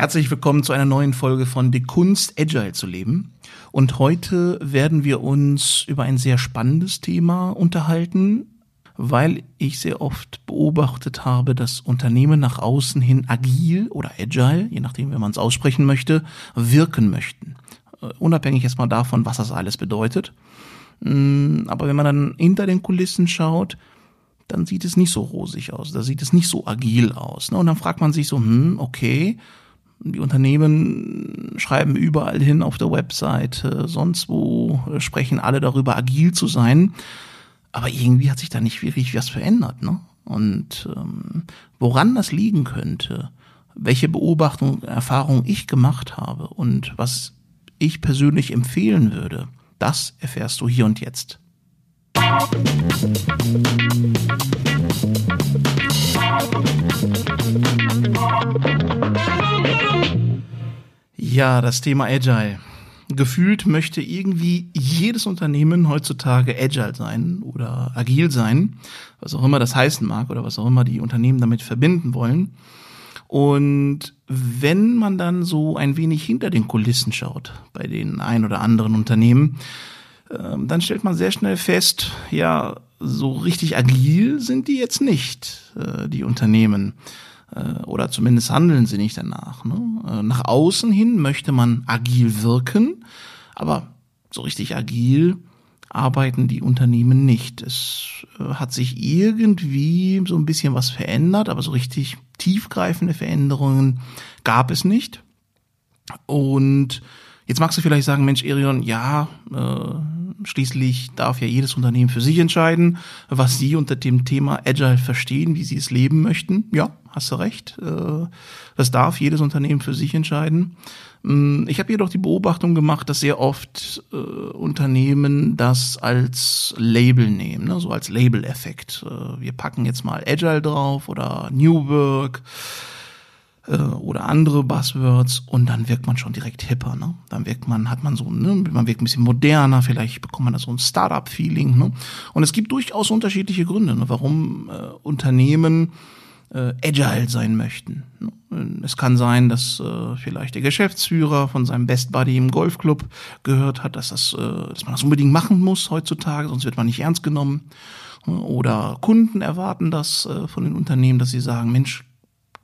Herzlich willkommen zu einer neuen Folge von Die Kunst, Agile zu leben. Und heute werden wir uns über ein sehr spannendes Thema unterhalten, weil ich sehr oft beobachtet habe, dass Unternehmen nach außen hin agil oder agile, je nachdem, wie man es aussprechen möchte, wirken möchten. Uh, unabhängig erstmal davon, was das alles bedeutet. Mm, aber wenn man dann hinter den Kulissen schaut, dann sieht es nicht so rosig aus, da sieht es nicht so agil aus. Ne? Und dann fragt man sich so, hm, okay, die Unternehmen schreiben überall hin auf der Webseite, sonst wo sprechen alle darüber, agil zu sein. Aber irgendwie hat sich da nicht wirklich was verändert. Ne? Und ähm, woran das liegen könnte, welche Beobachtung, Erfahrung ich gemacht habe und was ich persönlich empfehlen würde, das erfährst du hier und jetzt. Ja, das Thema Agile. Gefühlt möchte irgendwie jedes Unternehmen heutzutage agile sein oder agil sein, was auch immer das heißen mag oder was auch immer die Unternehmen damit verbinden wollen. Und wenn man dann so ein wenig hinter den Kulissen schaut bei den ein oder anderen Unternehmen, ähm, dann stellt man sehr schnell fest, ja, so richtig agil sind die jetzt nicht, äh, die Unternehmen. Äh, oder zumindest handeln sie nicht danach. Ne? Äh, nach außen hin möchte man agil wirken, aber so richtig agil arbeiten die Unternehmen nicht. Es hat sich irgendwie so ein bisschen was verändert, aber so richtig tiefgreifende Veränderungen gab es nicht. Und jetzt magst du vielleicht sagen, Mensch, Erion, ja, äh, Schließlich darf ja jedes Unternehmen für sich entscheiden, was sie unter dem Thema Agile verstehen, wie sie es leben möchten. Ja, hast du recht. Äh, das darf jedes Unternehmen für sich entscheiden. Mm, ich habe jedoch die Beobachtung gemacht, dass sehr oft äh, Unternehmen das als Label nehmen, ne? so als Label-Effekt. Äh, wir packen jetzt mal Agile drauf oder New Work äh, oder andere Buzzwords und dann wirkt man schon direkt hipper. Ne? Dann wirkt man, hat man so, ne, man wirkt ein bisschen moderner, vielleicht bekommt man da so ein Startup-Feeling. Ne? Und es gibt durchaus unterschiedliche Gründe, ne, warum äh, Unternehmen äh, agile sein möchten. Ne? Es kann sein, dass äh, vielleicht der Geschäftsführer von seinem Best Buddy im Golfclub gehört hat, dass, das, äh, dass man das unbedingt machen muss heutzutage, sonst wird man nicht ernst genommen. Oder Kunden erwarten das äh, von den Unternehmen, dass sie sagen, Mensch,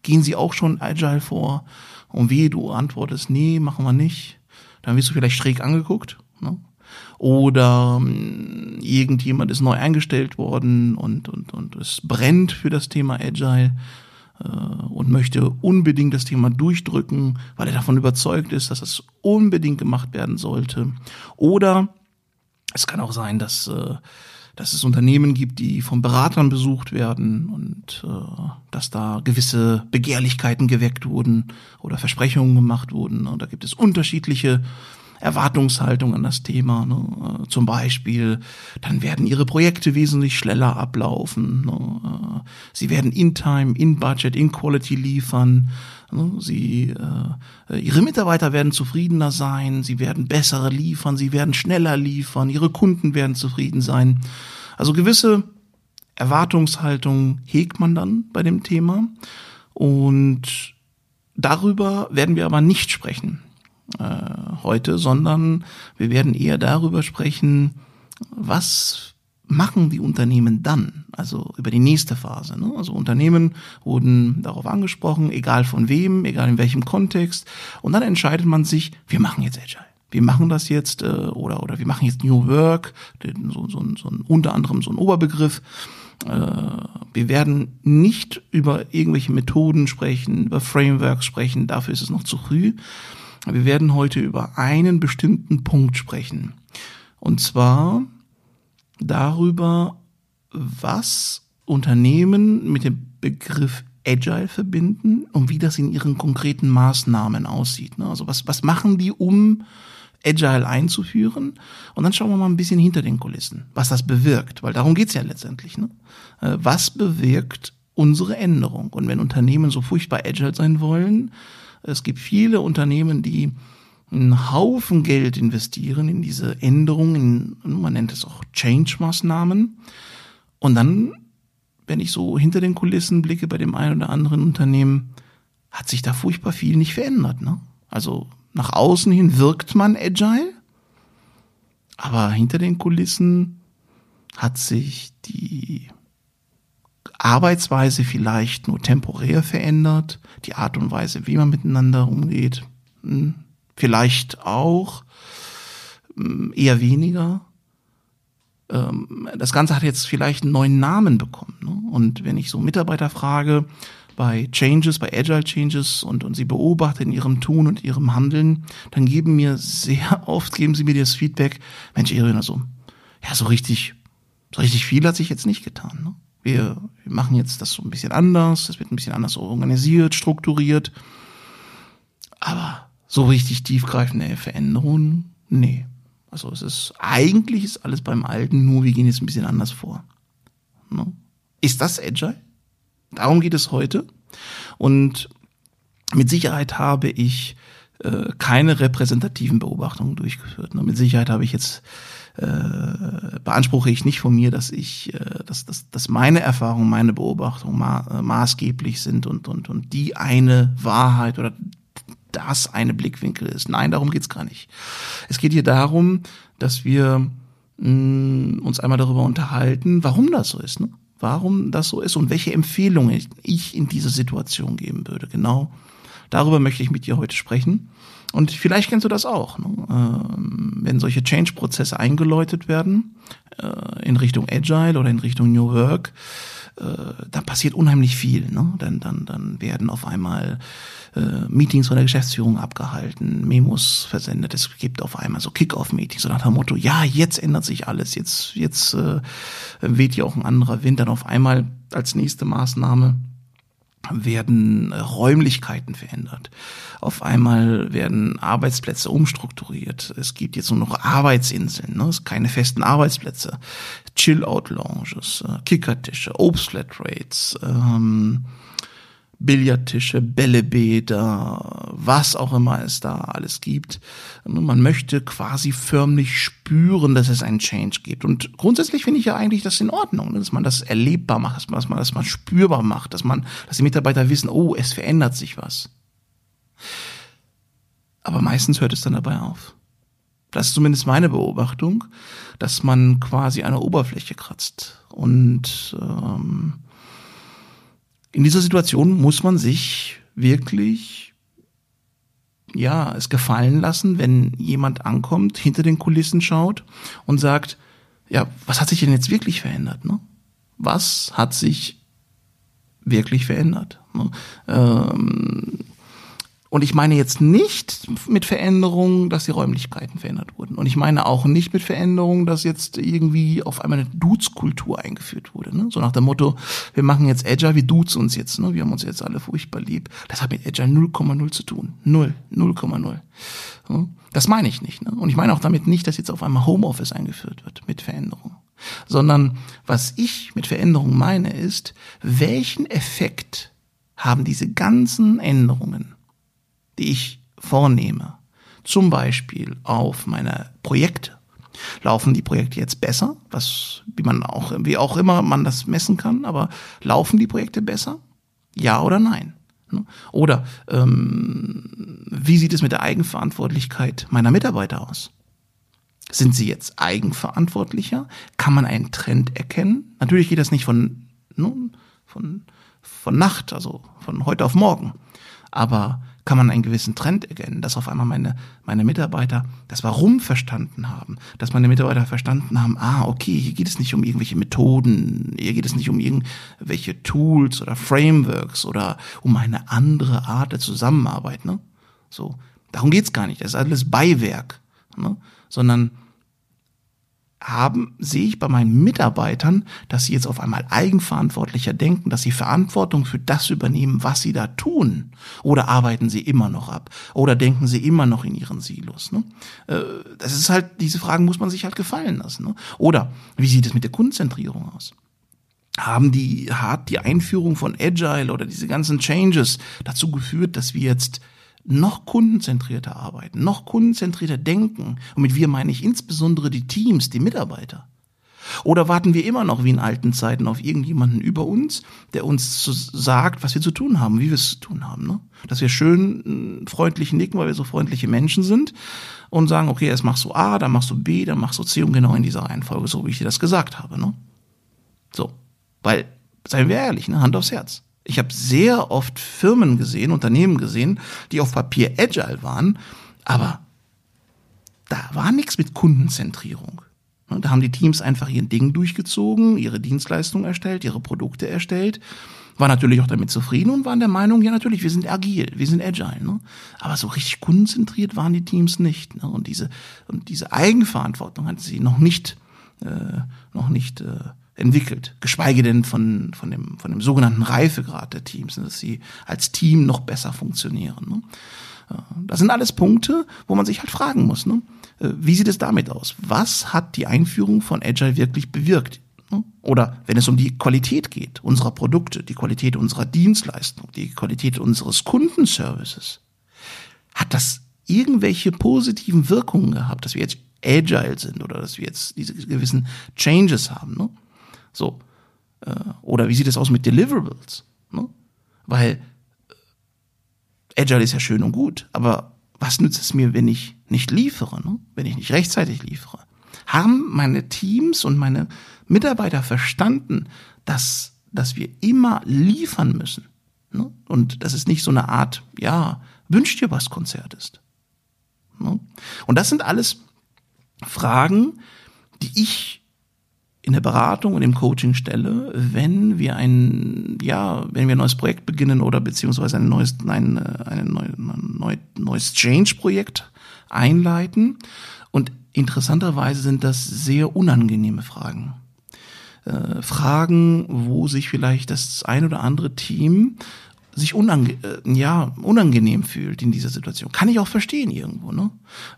gehen Sie auch schon agile vor? Und wie du antwortest, nee, machen wir nicht, dann wirst du vielleicht schräg angeguckt. Ne? Oder ähm, irgendjemand ist neu eingestellt worden und, und, und es brennt für das Thema Agile äh, und möchte unbedingt das Thema durchdrücken, weil er davon überzeugt ist, dass es unbedingt gemacht werden sollte. Oder es kann auch sein, dass äh, dass es Unternehmen gibt, die von Beratern besucht werden und äh, dass da gewisse Begehrlichkeiten geweckt wurden oder Versprechungen gemacht wurden. Und da gibt es unterschiedliche Erwartungshaltung an das Thema. Ne? Äh, zum Beispiel, dann werden ihre Projekte wesentlich schneller ablaufen. Ne? Äh, sie werden in Time, in Budget, in Quality liefern. Ne? Sie, äh, ihre Mitarbeiter werden zufriedener sein. Sie werden bessere liefern. Sie werden schneller liefern. Ihre Kunden werden zufrieden sein. Also gewisse Erwartungshaltung hegt man dann bei dem Thema. Und darüber werden wir aber nicht sprechen äh, heute, sondern wir werden eher darüber sprechen, was machen die Unternehmen dann? Also über die nächste Phase. Ne? Also Unternehmen wurden darauf angesprochen, egal von wem, egal in welchem Kontext. Und dann entscheidet man sich, wir machen jetzt Agile. Wir machen das jetzt äh, oder oder wir machen jetzt New Work, so, so, so ein, unter anderem so ein Oberbegriff. Äh, wir werden nicht über irgendwelche Methoden sprechen, über Frameworks sprechen, dafür ist es noch zu früh, wir werden heute über einen bestimmten Punkt sprechen. Und zwar darüber, was Unternehmen mit dem Begriff Agile verbinden und wie das in ihren konkreten Maßnahmen aussieht. Ne? Also was, was machen die, um Agile einzuführen? Und dann schauen wir mal ein bisschen hinter den Kulissen, was das bewirkt, weil darum geht's ja letztendlich. Ne? Äh, was bewirkt unsere Änderung? Und wenn Unternehmen so furchtbar Agile sein wollen, es gibt viele Unternehmen, die einen Haufen Geld investieren in diese Änderungen, man nennt es auch Change-Maßnahmen. Und dann, wenn ich so hinter den Kulissen blicke bei dem einen oder anderen Unternehmen, hat sich da furchtbar viel nicht verändert. Ne? Also nach außen hin wirkt man agile, aber hinter den Kulissen hat sich die Arbeitsweise vielleicht nur temporär verändert, die Art und Weise, wie man miteinander umgeht, hm, vielleicht auch, hm, eher weniger. Ähm, das Ganze hat jetzt vielleicht einen neuen Namen bekommen. Ne? Und wenn ich so Mitarbeiter frage, bei Changes, bei Agile Changes und, und sie beobachte in ihrem Tun und ihrem Handeln, dann geben mir sehr oft, geben sie mir das Feedback, Mensch, Irina, so, ja, so richtig, so richtig viel hat sich jetzt nicht getan. Ne? Wir, wir machen jetzt das so ein bisschen anders, es wird ein bisschen anders organisiert, strukturiert. Aber so richtig tiefgreifende Veränderungen, nee. Also es ist, eigentlich ist alles beim Alten, nur wir gehen jetzt ein bisschen anders vor. Ne? Ist das Agile? Darum geht es heute. Und mit Sicherheit habe ich äh, keine repräsentativen Beobachtungen durchgeführt. Ne? Mit Sicherheit habe ich jetzt äh, beanspruche ich nicht von mir, dass ich, äh, dass, dass, dass meine Erfahrungen, meine Beobachtungen ma äh, maßgeblich sind und, und, und die eine Wahrheit oder das eine Blickwinkel ist. Nein, darum geht's gar nicht. Es geht hier darum, dass wir mh, mm, uns einmal darüber unterhalten, warum das so ist. Ne? warum das so ist und welche Empfehlungen ich in dieser Situation geben würde. Genau darüber möchte ich mit dir heute sprechen. Und vielleicht kennst du das auch, ne? ähm, wenn solche Change-Prozesse eingeläutet werden äh, in Richtung Agile oder in Richtung New Work, äh, dann passiert unheimlich viel. Ne? Dann, dann, dann werden auf einmal äh, Meetings von der Geschäftsführung abgehalten, Memos versendet. Es gibt auf einmal so Kick-off-Meetings so nach dem Motto, ja, jetzt ändert sich alles, jetzt, jetzt äh, weht hier auch ein anderer Wind. Dann auf einmal als nächste Maßnahme werden äh, Räumlichkeiten verändert. Auf einmal werden Arbeitsplätze umstrukturiert. Es gibt jetzt nur noch Arbeitsinseln, ne? es keine festen Arbeitsplätze. Chill-out-Lounges, äh, Kickertische, Obstflatrates, ähm, Billardtische, Bällebäder, was auch immer es da alles gibt. Man möchte quasi förmlich spüren, dass es einen Change gibt. Und grundsätzlich finde ich ja eigentlich das in Ordnung, dass man das erlebbar macht, dass man, dass man das mal spürbar macht, dass man, dass die Mitarbeiter wissen, oh, es verändert sich was. Aber meistens hört es dann dabei auf. Das ist zumindest meine Beobachtung, dass man quasi eine Oberfläche kratzt und ähm, in dieser Situation muss man sich wirklich ja, es gefallen lassen, wenn jemand ankommt, hinter den Kulissen schaut und sagt, ja, was hat sich denn jetzt wirklich verändert? Ne? Was hat sich wirklich verändert? Ne? Ähm, und ich meine jetzt nicht mit Veränderungen, dass die Räumlichkeiten verändert wurden. Und ich meine auch nicht mit Veränderungen, dass jetzt irgendwie auf einmal eine Dudes-Kultur eingeführt wurde. Ne? So nach dem Motto, wir machen jetzt Agile, wir duzen uns jetzt. Ne? Wir haben uns jetzt alle furchtbar lieb. Das hat mit Agile 0,0 zu tun. Null. 0,0. Das meine ich nicht. Ne? Und ich meine auch damit nicht, dass jetzt auf einmal Homeoffice eingeführt wird mit Veränderungen. Sondern was ich mit Veränderungen meine ist, welchen Effekt haben diese ganzen Änderungen die ich vornehme, zum Beispiel auf meine Projekte, laufen die Projekte jetzt besser, was, wie man auch, wie auch immer man das messen kann, aber laufen die Projekte besser? Ja oder nein? Ne? Oder ähm, wie sieht es mit der Eigenverantwortlichkeit meiner Mitarbeiter aus? Sind sie jetzt eigenverantwortlicher? Kann man einen Trend erkennen? Natürlich geht das nicht von, nun, von, von Nacht, also von heute auf morgen. Aber kann man einen gewissen Trend erkennen, dass auf einmal meine, meine Mitarbeiter das Warum verstanden haben, dass meine Mitarbeiter verstanden haben, ah, okay, hier geht es nicht um irgendwelche Methoden, hier geht es nicht um irgendwelche Tools oder Frameworks oder um eine andere Art der Zusammenarbeit, ne? So, darum geht's gar nicht, das ist alles Beiwerk, ne? Sondern haben, sehe ich bei meinen Mitarbeitern, dass sie jetzt auf einmal eigenverantwortlicher denken, dass sie Verantwortung für das übernehmen, was sie da tun. Oder arbeiten sie immer noch ab? Oder denken sie immer noch in ihren Silos? Ne? Äh, das ist halt, diese Fragen muss man sich halt gefallen lassen. Ne? Oder wie sieht es mit der Kundenzentrierung aus? Haben die, hat die Einführung von Agile oder diese ganzen Changes dazu geführt, dass wir jetzt noch kundenzentrierter arbeiten, noch kundenzentrierter denken. Und mit wir meine ich insbesondere die Teams, die Mitarbeiter. Oder warten wir immer noch wie in alten Zeiten auf irgendjemanden über uns, der uns sagt, was wir zu tun haben, wie wir es zu tun haben. Ne? Dass wir schön äh, freundlich nicken, weil wir so freundliche Menschen sind und sagen, okay, erst machst du A, dann machst du B, dann machst du C und genau in dieser Reihenfolge, so wie ich dir das gesagt habe. Ne? So, weil, seien wir ehrlich, ne? Hand aufs Herz. Ich habe sehr oft Firmen gesehen, Unternehmen gesehen, die auf Papier agile waren, aber da war nichts mit Kundenzentrierung. Ne, da haben die Teams einfach ihr Ding durchgezogen, ihre Dienstleistungen erstellt, ihre Produkte erstellt, war natürlich auch damit zufrieden und waren der Meinung, ja natürlich, wir sind agil, wir sind agile. Ne? Aber so richtig kundenzentriert waren die Teams nicht. Ne? Und diese und diese Eigenverantwortung hat sie noch nicht äh, noch nicht äh, entwickelt, geschweige denn von von dem von dem sogenannten Reifegrad der Teams, dass sie als Team noch besser funktionieren. Ne? Das sind alles Punkte, wo man sich halt fragen muss. Ne? Äh, wie sieht es damit aus? Was hat die Einführung von Agile wirklich bewirkt? Ne? Oder wenn es um die Qualität geht, unserer Produkte, die Qualität unserer Dienstleistung, die Qualität unseres Kundenservices, hat das irgendwelche positiven Wirkungen gehabt, dass wir jetzt agile sind oder dass wir jetzt diese gewissen Changes haben, ne? So. Äh, oder wie sieht es aus mit Deliverables? Ne? Weil äh, Agile ist ja schön und gut, aber was nützt es mir, wenn ich nicht liefere, ne? wenn ich nicht rechtzeitig liefere? Haben meine Teams und meine Mitarbeiter verstanden, dass, dass wir immer liefern müssen? Ne? Und dass es nicht so eine Art, ja, wünscht dir was Konzert ist. Ne? Und das sind alles Fragen, die ich in der Beratung und im Coaching stelle, wenn wir ein, ja, wenn wir ein neues Projekt beginnen oder beziehungsweise ein neues, ein, ein, neu, ein neues Change-Projekt einleiten. Und interessanterweise sind das sehr unangenehme Fragen. Äh, Fragen, wo sich vielleicht das ein oder andere Team sich unange äh, ja, unangenehm fühlt in dieser Situation. Kann ich auch verstehen irgendwo, ne?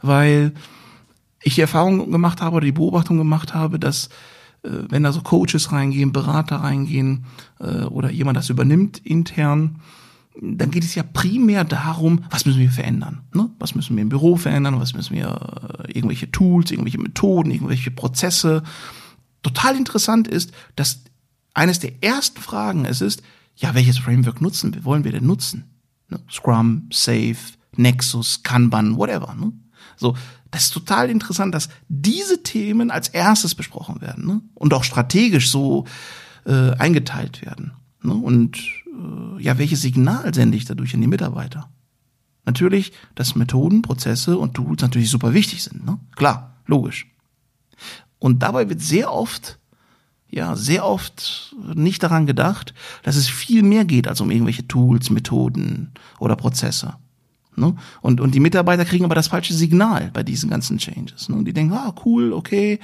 Weil ich die Erfahrung gemacht habe oder die Beobachtung gemacht habe, dass wenn da so Coaches reingehen, Berater reingehen äh, oder jemand das übernimmt intern, dann geht es ja primär darum, was müssen wir verändern? Ne? Was müssen wir im Büro verändern? Was müssen wir, äh, irgendwelche Tools, irgendwelche Methoden, irgendwelche Prozesse? Total interessant ist, dass eines der ersten Fragen es ist, ja, welches Framework nutzen wir? Wollen wir denn nutzen? Ne? Scrum, Safe, Nexus, Kanban, whatever. Ne? So, das ist total interessant, dass diese Themen als erstes besprochen werden ne? und auch strategisch so äh, eingeteilt werden. Ne? Und äh, ja, welches Signal sende ich dadurch an die Mitarbeiter? Natürlich, dass Methoden, Prozesse und Tools natürlich super wichtig sind. Ne? Klar, logisch. Und dabei wird sehr oft, ja, sehr oft nicht daran gedacht, dass es viel mehr geht als um irgendwelche Tools, Methoden oder Prozesse. Ne? Und, und die Mitarbeiter kriegen aber das falsche Signal bei diesen ganzen Changes. Ne? Und die denken, ah, cool, okay,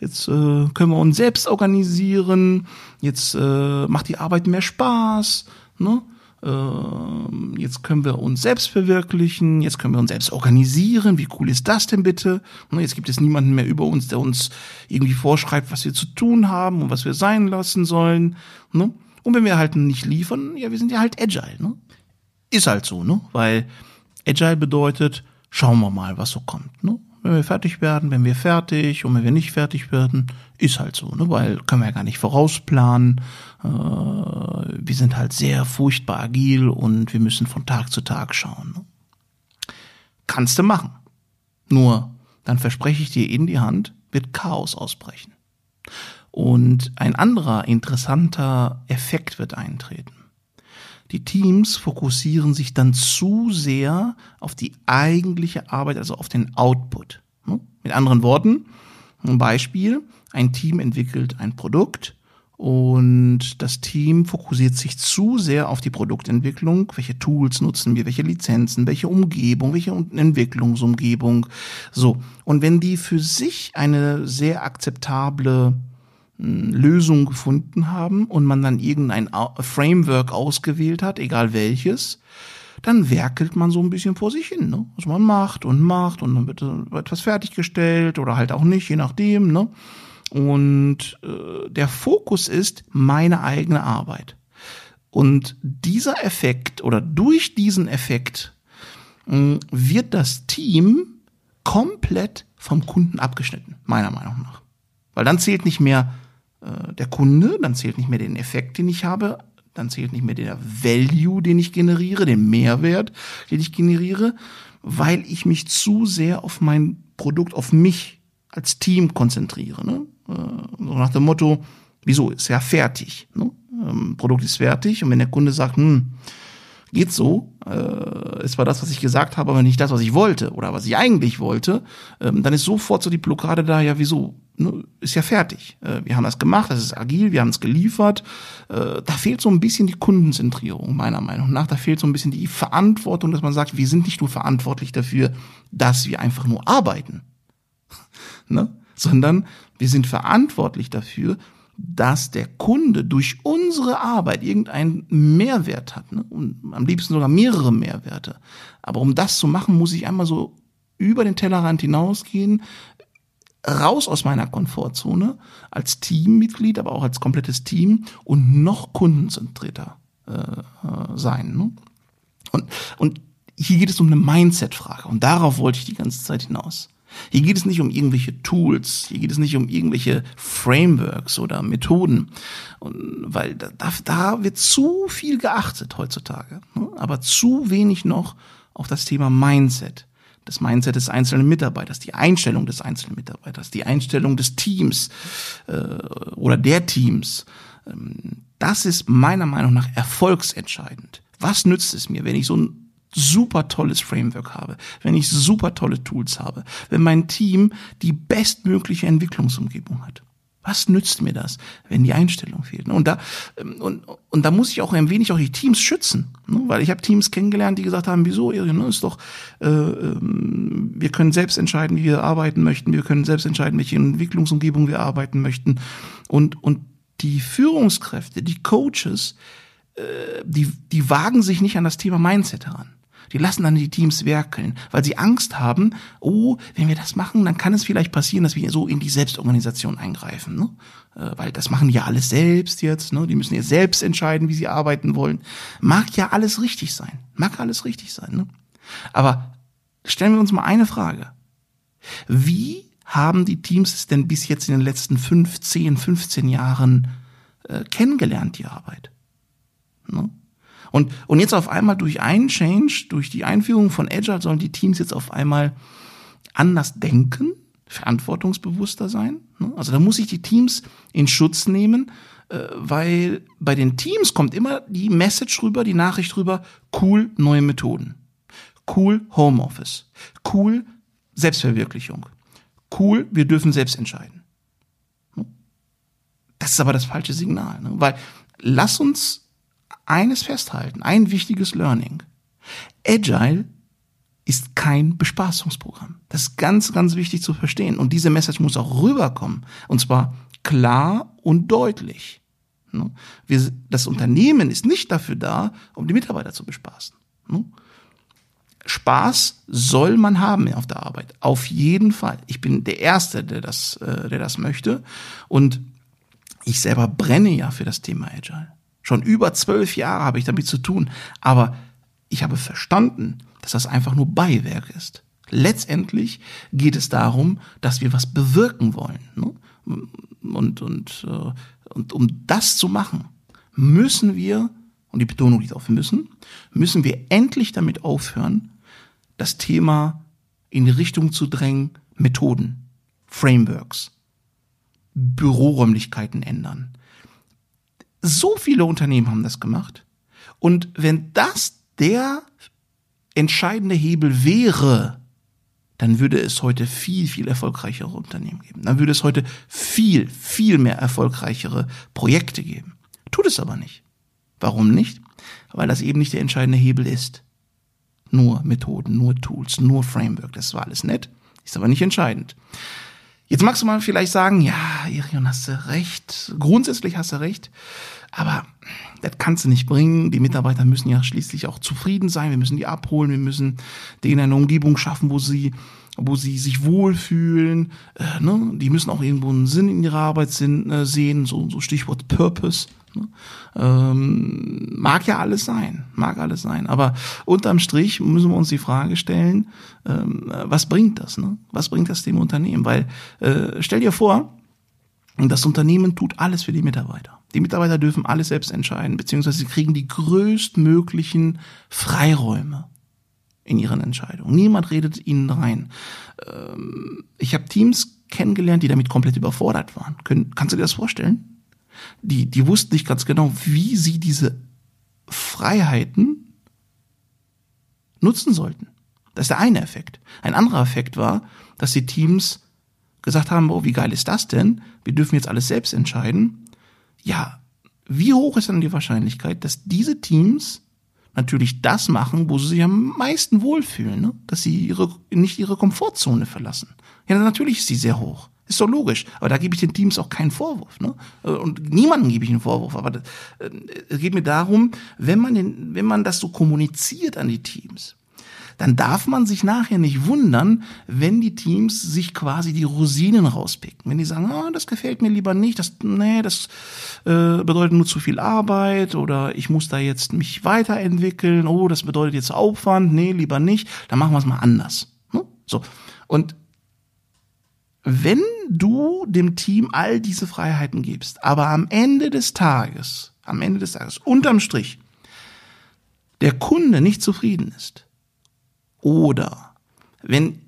jetzt äh, können wir uns selbst organisieren, jetzt äh, macht die Arbeit mehr Spaß, ne? äh, jetzt können wir uns selbst verwirklichen, jetzt können wir uns selbst organisieren, wie cool ist das denn bitte? Ne? Jetzt gibt es niemanden mehr über uns, der uns irgendwie vorschreibt, was wir zu tun haben und was wir sein lassen sollen. Ne? Und wenn wir halt nicht liefern, ja, wir sind ja halt agile. Ne? Ist halt so, ne? Weil Agile bedeutet, schauen wir mal, was so kommt. Ne? Wenn wir fertig werden, wenn wir fertig und wenn wir nicht fertig werden, ist halt so, ne? weil können wir ja gar nicht vorausplanen. Äh, wir sind halt sehr furchtbar agil und wir müssen von Tag zu Tag schauen. Ne? Kannst du machen. Nur, dann verspreche ich dir in die Hand, wird Chaos ausbrechen. Und ein anderer interessanter Effekt wird eintreten. Die Teams fokussieren sich dann zu sehr auf die eigentliche Arbeit, also auf den Output. Hm? Mit anderen Worten, ein Beispiel, ein Team entwickelt ein Produkt und das Team fokussiert sich zu sehr auf die Produktentwicklung. Welche Tools nutzen wir? Welche Lizenzen? Welche Umgebung? Welche Entwicklungsumgebung? So. Und wenn die für sich eine sehr akzeptable Lösung gefunden haben und man dann irgendein Framework ausgewählt hat, egal welches, dann werkelt man so ein bisschen vor sich hin, ne? Was man macht und macht und dann wird etwas fertiggestellt oder halt auch nicht, je nachdem, ne? Und äh, der Fokus ist meine eigene Arbeit. Und dieser Effekt oder durch diesen Effekt äh, wird das Team komplett vom Kunden abgeschnitten, meiner Meinung nach. Weil dann zählt nicht mehr äh, der Kunde, dann zählt nicht mehr den Effekt, den ich habe, dann zählt nicht mehr der Value, den ich generiere, den Mehrwert, den ich generiere, weil ich mich zu sehr auf mein Produkt, auf mich als Team konzentriere. Ne? Äh, so nach dem Motto, wieso, ist ja fertig. Ne? Ähm, Produkt ist fertig und wenn der Kunde sagt, hm, geht so, äh, es war das, was ich gesagt habe, aber nicht das, was ich wollte oder was ich eigentlich wollte, ähm, dann ist sofort so die Blockade da, ja wieso, ist ja fertig. Äh, wir haben das gemacht, das ist agil, wir haben es geliefert. Äh, da fehlt so ein bisschen die Kundenzentrierung, meiner Meinung nach. Da fehlt so ein bisschen die Verantwortung, dass man sagt, wir sind nicht nur verantwortlich dafür, dass wir einfach nur arbeiten, ne? sondern wir sind verantwortlich dafür, dass der Kunde durch unsere Arbeit irgendeinen Mehrwert hat. Ne? Und am liebsten sogar mehrere Mehrwerte. Aber um das zu machen, muss ich einmal so über den Tellerrand hinausgehen, raus aus meiner Komfortzone als Teammitglied, aber auch als komplettes Team und noch kundenzentrierter äh, sein. Ne? Und, und hier geht es um eine Mindset-Frage und darauf wollte ich die ganze Zeit hinaus. Hier geht es nicht um irgendwelche Tools, hier geht es nicht um irgendwelche Frameworks oder Methoden, und, weil da, da wird zu viel geachtet heutzutage, ne? aber zu wenig noch auf das Thema Mindset. Das Mindset des einzelnen Mitarbeiters, die Einstellung des einzelnen Mitarbeiters, die Einstellung des Teams äh, oder der Teams. Ähm, das ist meiner Meinung nach erfolgsentscheidend. Was nützt es mir, wenn ich so ein super tolles Framework habe, wenn ich super tolle Tools habe, wenn mein Team die bestmögliche Entwicklungsumgebung hat. Was nützt mir das, wenn die Einstellung fehlt? Und da, ähm, und, und da muss ich auch ein wenig auch die Teams schützen. Ne? Weil ich habe Teams kennengelernt, die gesagt haben, wieso, ne, ist doch, äh, ähm, wir können selbst entscheiden, wie wir arbeiten möchten, wir können selbst entscheiden, welche Entwicklungsumgebung wir arbeiten möchten. Und, und die Führungskräfte, die Coaches, äh, die, die wagen sich nicht an das Thema Mindset heran. Die lassen dann die Teams werkeln, weil sie Angst haben, oh, wenn wir das machen, dann kann es vielleicht passieren, dass wir so in die Selbstorganisation eingreifen. Ne? Äh, weil das machen die ja alles selbst jetzt, ne? die müssen ja selbst entscheiden, wie sie arbeiten wollen. Mag ja alles richtig sein, mag alles richtig sein. Ne? Aber stellen wir uns mal eine Frage. Wie haben die Teams es denn bis jetzt in den letzten 15, 15 Jahren äh, kennengelernt, die Arbeit? Ne? Und, und jetzt auf einmal durch einen Change, durch die Einführung von Agile sollen die Teams jetzt auf einmal anders denken, verantwortungsbewusster sein. Ne? Also da muss ich die Teams in Schutz nehmen, äh, weil bei den Teams kommt immer die Message rüber, die Nachricht rüber, cool, neue Methoden. Cool, Homeoffice. Cool, Selbstverwirklichung. Cool, wir dürfen selbst entscheiden. Ne? Das ist aber das falsche Signal, ne? weil lass uns eines festhalten, ein wichtiges Learning. Agile ist kein Bespaßungsprogramm. Das ist ganz, ganz wichtig zu verstehen. Und diese Message muss auch rüberkommen. Und zwar klar und deutlich. Ne? Das Unternehmen ist nicht dafür da, um die Mitarbeiter zu bespaßen. Ne? Spaß soll man haben auf der Arbeit. Auf jeden Fall. Ich bin der Erste, der das, äh, der das möchte. Und ich selber brenne ja für das Thema Agile. Schon über zwölf Jahre habe ich damit zu tun. Aber ich habe verstanden, dass das einfach nur Beiwerk ist. Letztendlich geht es darum, dass wir was bewirken wollen. Ne? Und, und, äh, und um das zu machen, müssen wir, und die Betonung liegt auf müssen, müssen wir endlich damit aufhören, das Thema in die Richtung zu drängen, Methoden, Frameworks, Büroräumlichkeiten ändern, so viele Unternehmen haben das gemacht. Und wenn das der entscheidende Hebel wäre, dann würde es heute viel, viel erfolgreichere Unternehmen geben. Dann würde es heute viel, viel mehr erfolgreichere Projekte geben. Tut es aber nicht. Warum nicht? Weil das eben nicht der entscheidende Hebel ist. Nur Methoden, nur Tools, nur Framework. Das war alles nett, ist aber nicht entscheidend. Jetzt magst du mal vielleicht sagen, ja, Irion, hast du recht. Grundsätzlich hast du recht. Aber das kannst du nicht bringen. Die Mitarbeiter müssen ja schließlich auch zufrieden sein. Wir müssen die abholen. Wir müssen denen eine Umgebung schaffen, wo sie, wo sie sich wohlfühlen. Äh, ne? Die müssen auch irgendwo einen Sinn in ihrer Arbeit äh, sehen. So, so Stichwort Purpose. Ne? Ähm, mag ja alles sein, mag alles sein. Aber unterm Strich müssen wir uns die Frage stellen, ähm, was bringt das? Ne? Was bringt das dem Unternehmen? Weil äh, stell dir vor, das Unternehmen tut alles für die Mitarbeiter. Die Mitarbeiter dürfen alles selbst entscheiden, beziehungsweise sie kriegen die größtmöglichen Freiräume in ihren Entscheidungen. Niemand redet ihnen rein. Ähm, ich habe Teams kennengelernt, die damit komplett überfordert waren. kannst du dir das vorstellen? Die, die wussten nicht ganz genau, wie sie diese Freiheiten nutzen sollten. Das ist der eine Effekt. Ein anderer Effekt war, dass die Teams gesagt haben, oh, wie geil ist das denn? Wir dürfen jetzt alles selbst entscheiden. Ja, wie hoch ist dann die Wahrscheinlichkeit, dass diese Teams natürlich das machen, wo sie sich am meisten wohlfühlen, ne? dass sie ihre, nicht ihre Komfortzone verlassen. Ja, natürlich ist sie sehr hoch. Ist doch logisch. Aber da gebe ich den Teams auch keinen Vorwurf. Ne? Und niemandem gebe ich einen Vorwurf. Aber äh, es geht mir darum, wenn man, den, wenn man das so kommuniziert an die Teams, dann darf man sich nachher nicht wundern, wenn die Teams sich quasi die Rosinen rauspicken. Wenn die sagen, ah, das gefällt mir lieber nicht, das, nee, das äh, bedeutet nur zu viel Arbeit oder ich muss da jetzt mich weiterentwickeln, oh, das bedeutet jetzt Aufwand, nee, lieber nicht, dann machen wir es mal anders. Ne? So. Und wenn du dem Team all diese Freiheiten gibst, aber am Ende des Tages, am Ende des Tages, unterm Strich, der Kunde nicht zufrieden ist, oder wenn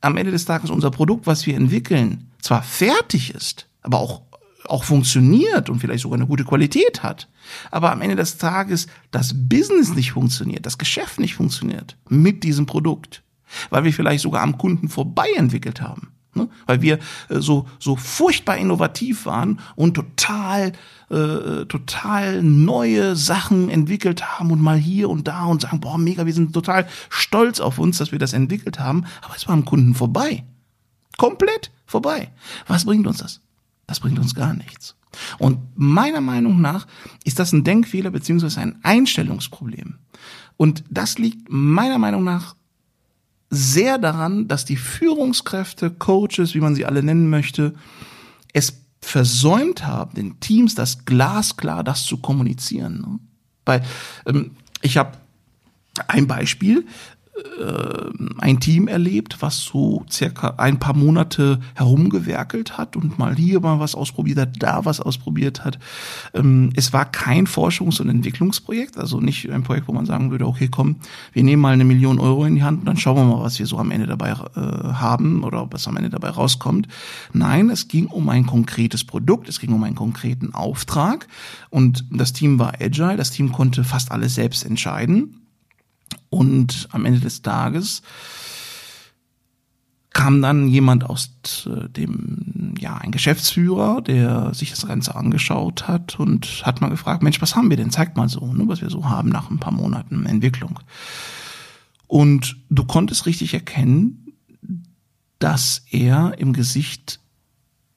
am Ende des Tages unser Produkt, was wir entwickeln, zwar fertig ist, aber auch, auch funktioniert und vielleicht sogar eine gute Qualität hat, aber am Ende des Tages das Business nicht funktioniert, das Geschäft nicht funktioniert mit diesem Produkt, weil wir vielleicht sogar am Kunden vorbei entwickelt haben, ne? weil wir äh, so, so furchtbar innovativ waren und total äh, total neue Sachen entwickelt haben und mal hier und da und sagen, boah, mega, wir sind total stolz auf uns, dass wir das entwickelt haben, aber es war am Kunden vorbei. Komplett vorbei. Was bringt uns das? Das bringt uns gar nichts. Und meiner Meinung nach ist das ein Denkfehler beziehungsweise ein Einstellungsproblem. Und das liegt meiner Meinung nach sehr daran, dass die Führungskräfte, Coaches, wie man sie alle nennen möchte, es versäumt haben, den Teams das glasklar das zu kommunizieren. Weil ähm, ich habe ein Beispiel, ein Team erlebt, was so circa ein paar Monate herumgewerkelt hat und mal hier mal was ausprobiert hat, da was ausprobiert hat. Ähm, es war kein Forschungs- und Entwicklungsprojekt, also nicht ein Projekt, wo man sagen würde, okay, komm, wir nehmen mal eine Million Euro in die Hand und dann schauen wir mal, was wir so am Ende dabei äh, haben oder es am Ende dabei rauskommt. Nein, es ging um ein konkretes Produkt, es ging um einen konkreten Auftrag und das Team war agile, das Team konnte fast alles selbst entscheiden und am Ende des Tages kam dann jemand aus äh, dem, ja, ein Geschäftsführer, der sich das Ganze angeschaut hat und hat mal gefragt, Mensch, was haben wir denn? Zeigt mal so, ne, was wir so haben nach ein paar Monaten Entwicklung. Und du konntest richtig erkennen, dass er im Gesicht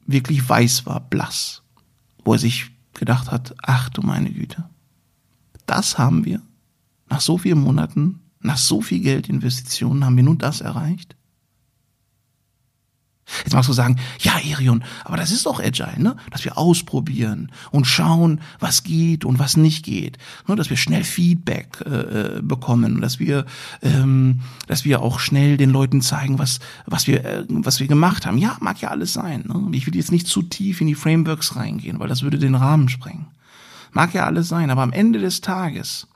wirklich weiß war, blass, wo er sich gedacht hat, ach du meine Güte, das haben wir nach so vielen Monaten, nach so viel Geldinvestitionen haben wir nun das erreicht? Jetzt magst du sagen, ja, Erion, aber das ist doch Agile, ne? Dass wir ausprobieren und schauen, was geht und was nicht geht. Ne? Dass wir schnell Feedback äh, äh bekommen, dass wir, ähm, dass wir auch schnell den Leuten zeigen, was, was wir, äh, was wir gemacht haben. Ja, mag ja alles sein. Ne? Ich will jetzt nicht zu tief in die Frameworks reingehen, weil das würde den Rahmen sprengen. Mag ja alles sein, aber am Ende des Tages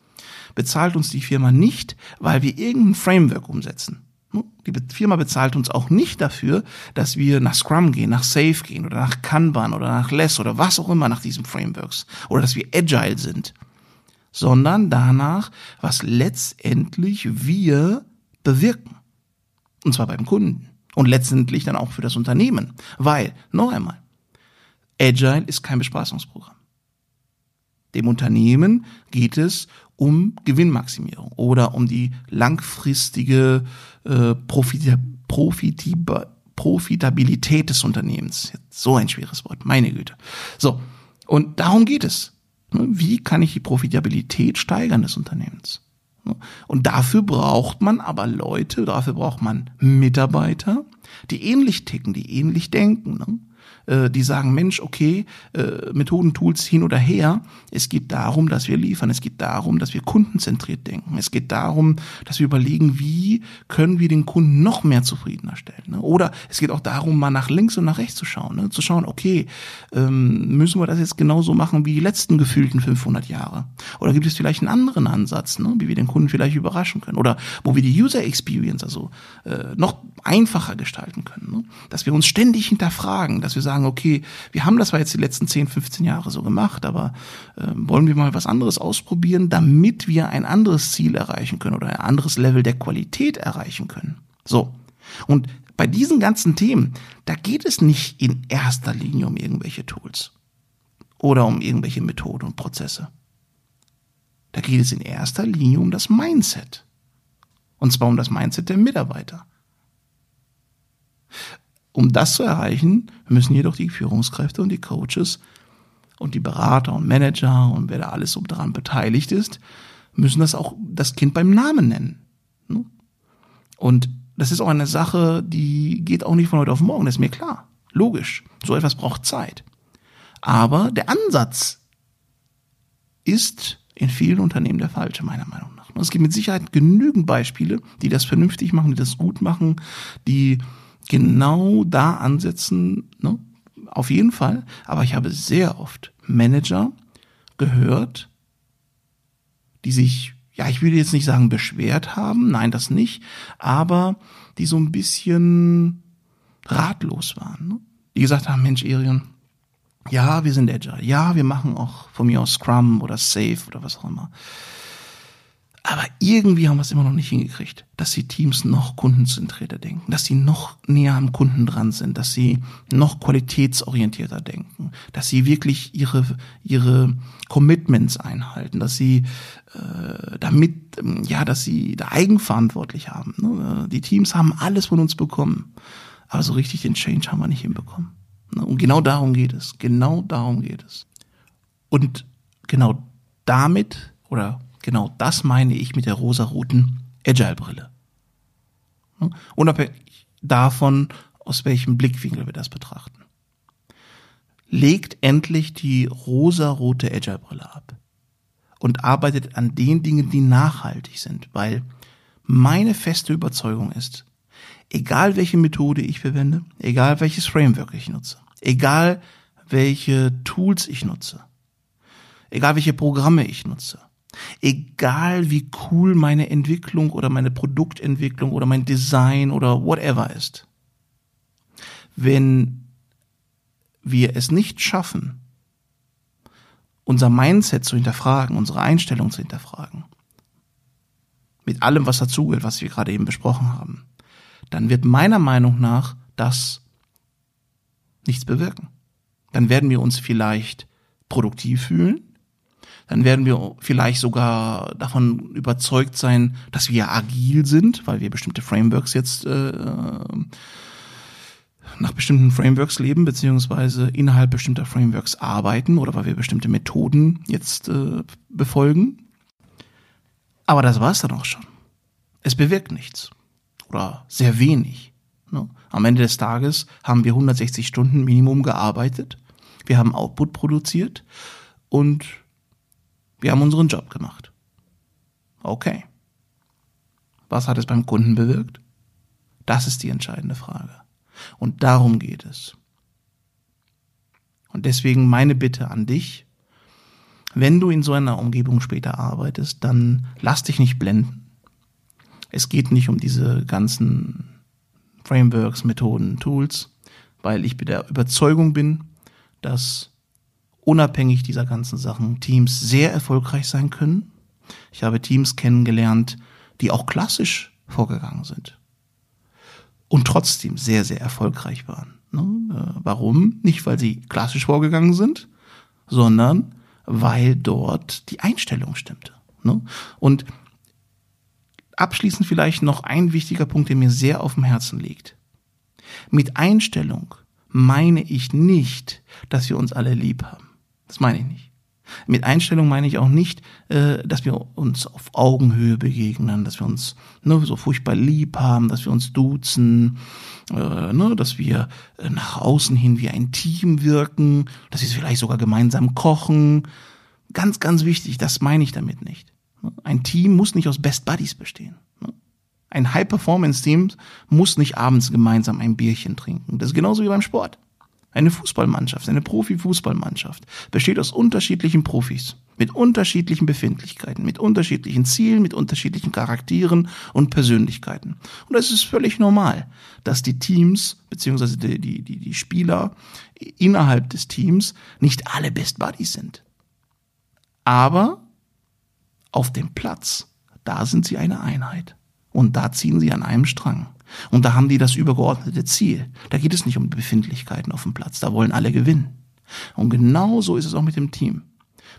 bezahlt uns die Firma nicht, weil wir irgendein Framework umsetzen. Die Firma bezahlt uns auch nicht dafür, dass wir nach Scrum gehen, nach Safe gehen oder nach Kanban oder nach Less oder was auch immer nach diesen Frameworks oder dass wir agile sind, sondern danach, was letztendlich wir bewirken. Und zwar beim Kunden und letztendlich dann auch für das Unternehmen. Weil, noch einmal, Agile ist kein Bespaßungsprogramm. Dem Unternehmen geht es um Gewinnmaximierung oder um die langfristige äh, Profit Profitabilität des Unternehmens. So ein schweres Wort, meine Güte. So, und darum geht es. Ne, wie kann ich die Profitabilität steigern des Unternehmens? Ne, und dafür braucht man aber Leute, dafür braucht man Mitarbeiter, die ähnlich ticken, die ähnlich denken. Äh, die sagen, Mensch, okay, äh, Methoden, Tools hin oder her. Es geht darum, dass wir liefern. Es geht darum, dass wir kundenzentriert denken. Es geht darum, dass wir überlegen, wie können wir den Kunden noch mehr zufriedener stellen. Ne? Oder es geht auch darum, mal nach links und nach rechts zu schauen. Ne? Zu schauen, okay, ähm, müssen wir das jetzt genauso machen wie die letzten gefühlten 500 Jahre? Oder gibt es vielleicht einen anderen Ansatz, ne? wie wir den Kunden vielleicht überraschen können? Oder wo wir die User Experience also äh, noch einfacher gestalten können. Ne? Dass wir uns ständig hinterfragen, dass wir sagen, okay, wir haben das zwar jetzt die letzten 10, 15 Jahre so gemacht, aber äh, wollen wir mal was anderes ausprobieren, damit wir ein anderes Ziel erreichen können oder ein anderes Level der Qualität erreichen können. So. Und bei diesen ganzen Themen, da geht es nicht in erster Linie um irgendwelche Tools oder um irgendwelche Methoden und Prozesse. Da geht es in erster Linie um das Mindset. Und zwar um das Mindset der Mitarbeiter. Um das zu erreichen, müssen jedoch die Führungskräfte und die Coaches und die Berater und Manager und wer da alles so daran beteiligt ist, müssen das auch das Kind beim Namen nennen. Ne? Und das ist auch eine Sache, die geht auch nicht von heute auf morgen, das ist mir klar. Logisch. So etwas braucht Zeit. Aber der Ansatz ist in vielen Unternehmen der falsche, meiner Meinung nach. Und es gibt mit Sicherheit genügend Beispiele, die das vernünftig machen, die das gut machen, die genau da ansetzen, ne? auf jeden Fall. Aber ich habe sehr oft Manager gehört, die sich, ja, ich würde jetzt nicht sagen beschwert haben, nein, das nicht, aber die so ein bisschen ratlos waren. Ne? Die gesagt haben, Mensch, Erion, ja, wir sind Agile, ja, wir machen auch von mir aus Scrum oder Safe oder was auch immer. Aber irgendwie haben wir es immer noch nicht hingekriegt, dass die Teams noch kundenzentrierter denken, dass sie noch näher am Kunden dran sind, dass sie noch qualitätsorientierter denken, dass sie wirklich ihre, ihre Commitments einhalten, dass sie äh, damit, ähm, ja, dass sie da eigenverantwortlich haben. Ne? Die Teams haben alles von uns bekommen, aber so richtig den Change haben wir nicht hinbekommen. Ne? Und genau darum geht es. Genau darum geht es. Und genau damit oder Genau das meine ich mit der rosaroten Agile-Brille. Unabhängig davon, aus welchem Blickwinkel wir das betrachten. Legt endlich die rosarote Agile-Brille ab und arbeitet an den Dingen, die nachhaltig sind, weil meine feste Überzeugung ist, egal welche Methode ich verwende, egal welches Framework ich nutze, egal welche Tools ich nutze, egal welche Programme ich nutze, Egal wie cool meine Entwicklung oder meine Produktentwicklung oder mein Design oder whatever ist. Wenn wir es nicht schaffen, unser Mindset zu hinterfragen, unsere Einstellung zu hinterfragen, mit allem, was dazugehört, was wir gerade eben besprochen haben, dann wird meiner Meinung nach das nichts bewirken. Dann werden wir uns vielleicht produktiv fühlen, dann werden wir vielleicht sogar davon überzeugt sein, dass wir agil sind, weil wir bestimmte Frameworks jetzt äh, nach bestimmten Frameworks leben, beziehungsweise innerhalb bestimmter Frameworks arbeiten oder weil wir bestimmte Methoden jetzt äh, befolgen. Aber das war's dann auch schon. Es bewirkt nichts oder sehr wenig. Ne? Am Ende des Tages haben wir 160 Stunden Minimum gearbeitet, wir haben Output produziert und wir haben unseren Job gemacht. Okay. Was hat es beim Kunden bewirkt? Das ist die entscheidende Frage. Und darum geht es. Und deswegen meine Bitte an dich, wenn du in so einer Umgebung später arbeitest, dann lass dich nicht blenden. Es geht nicht um diese ganzen Frameworks, Methoden, Tools, weil ich der Überzeugung bin, dass unabhängig dieser ganzen Sachen Teams sehr erfolgreich sein können. Ich habe Teams kennengelernt, die auch klassisch vorgegangen sind und trotzdem sehr, sehr erfolgreich waren. Ne? Äh, warum? Nicht, weil sie klassisch vorgegangen sind, sondern weil dort die Einstellung stimmte. Ne? Und abschließend vielleicht noch ein wichtiger Punkt, der mir sehr auf dem Herzen liegt. Mit Einstellung meine ich nicht, dass wir uns alle lieb haben. Das meine ich nicht. Mit Einstellung meine ich auch nicht, äh, dass wir uns auf Augenhöhe begegnen, dass wir uns ne, so furchtbar lieb haben, dass wir uns duzen, äh, ne, dass wir äh, nach außen hin wie ein Team wirken, dass wir vielleicht sogar gemeinsam kochen. Ganz, ganz wichtig, das meine ich damit nicht. Ein Team muss nicht aus Best Buddies bestehen. Ne? Ein High-Performance-Team muss nicht abends gemeinsam ein Bierchen trinken. Das ist genauso wie beim Sport. Eine Fußballmannschaft, eine Profi-Fußballmannschaft besteht aus unterschiedlichen Profis, mit unterschiedlichen Befindlichkeiten, mit unterschiedlichen Zielen, mit unterschiedlichen Charakteren und Persönlichkeiten. Und es ist völlig normal, dass die Teams beziehungsweise die, die, die, die Spieler innerhalb des Teams nicht alle Best Buddies sind. Aber auf dem Platz, da sind sie eine Einheit. Und da ziehen sie an einem Strang. Und da haben die das übergeordnete Ziel. Da geht es nicht um Befindlichkeiten auf dem Platz. Da wollen alle gewinnen. Und genau so ist es auch mit dem Team.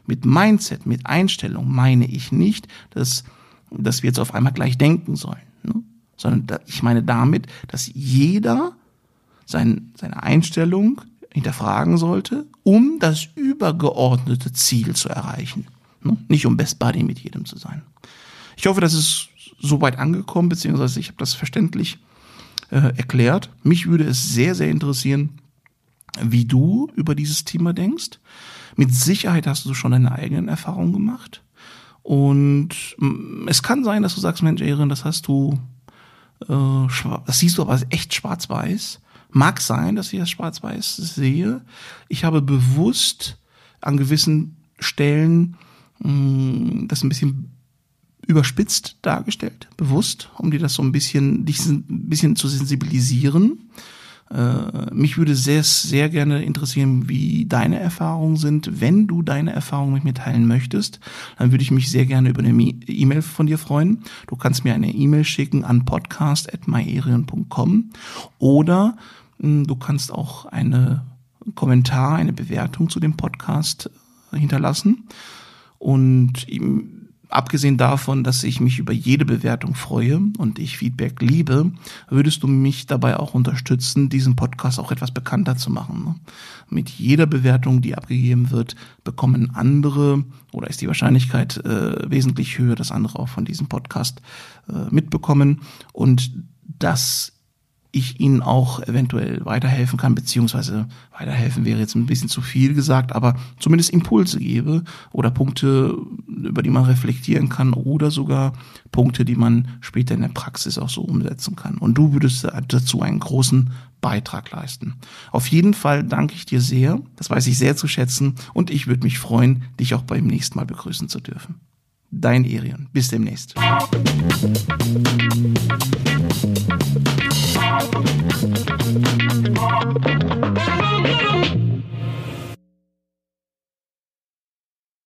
Mit Mindset, mit Einstellung meine ich nicht, dass, dass wir jetzt auf einmal gleich denken sollen, ne? sondern ich meine damit, dass jeder sein, seine Einstellung hinterfragen sollte, um das übergeordnete Ziel zu erreichen. Ne? Nicht um Best Buddy mit jedem zu sein. Ich hoffe, das ist soweit angekommen, beziehungsweise ich habe das verständlich äh, erklärt. Mich würde es sehr, sehr interessieren, wie du über dieses Thema denkst. Mit Sicherheit hast du schon deine eigenen Erfahrungen gemacht. Und mm, es kann sein, dass du sagst, Mensch, Erin, das hast du, äh, das siehst du aber echt schwarz-weiß. Mag sein, dass ich das schwarz-weiß sehe. Ich habe bewusst an gewissen Stellen mh, mm, das ein bisschen überspitzt dargestellt, bewusst, um dir das so ein bisschen, dich ein bisschen zu sensibilisieren. Äh, mich würde sehr, sehr gerne interessieren, wie deine Erfahrungen sind. Wenn du deine Erfahrungen mit mir teilen möchtest, dann würde ich mich sehr gerne über eine E-Mail von dir freuen. Du kannst mir eine E-Mail schicken an podcast.myerion.com oder mh, hm, du kannst auch eine Kommentar, eine Bewertung zu dem Podcast hinterlassen. Und abgesehen davon, dass ich mich über jede Bewertung freue und ich Feedback liebe, würdest du mich dabei auch unterstützen, diesen Podcast auch etwas bekannter zu machen. Ne? Mit jeder Bewertung, die abgegeben wird, bekommen andere oder ist die Wahrscheinlichkeit äh, wesentlich höher, dass andere auch von diesem Podcast äh, mitbekommen. Und das ich ihnen auch eventuell weiterhelfen kann, beziehungsweise weiterhelfen wäre jetzt ein bisschen zu viel gesagt, aber zumindest Impulse gebe oder Punkte, über die man reflektieren kann oder sogar Punkte, die man später in der Praxis auch so umsetzen kann. Und du würdest dazu einen großen Beitrag leisten. Auf jeden Fall danke ich dir sehr, das weiß ich sehr zu schätzen und ich würde mich freuen, dich auch beim nächsten Mal begrüßen zu dürfen. Dein Erion. Bis demnächst.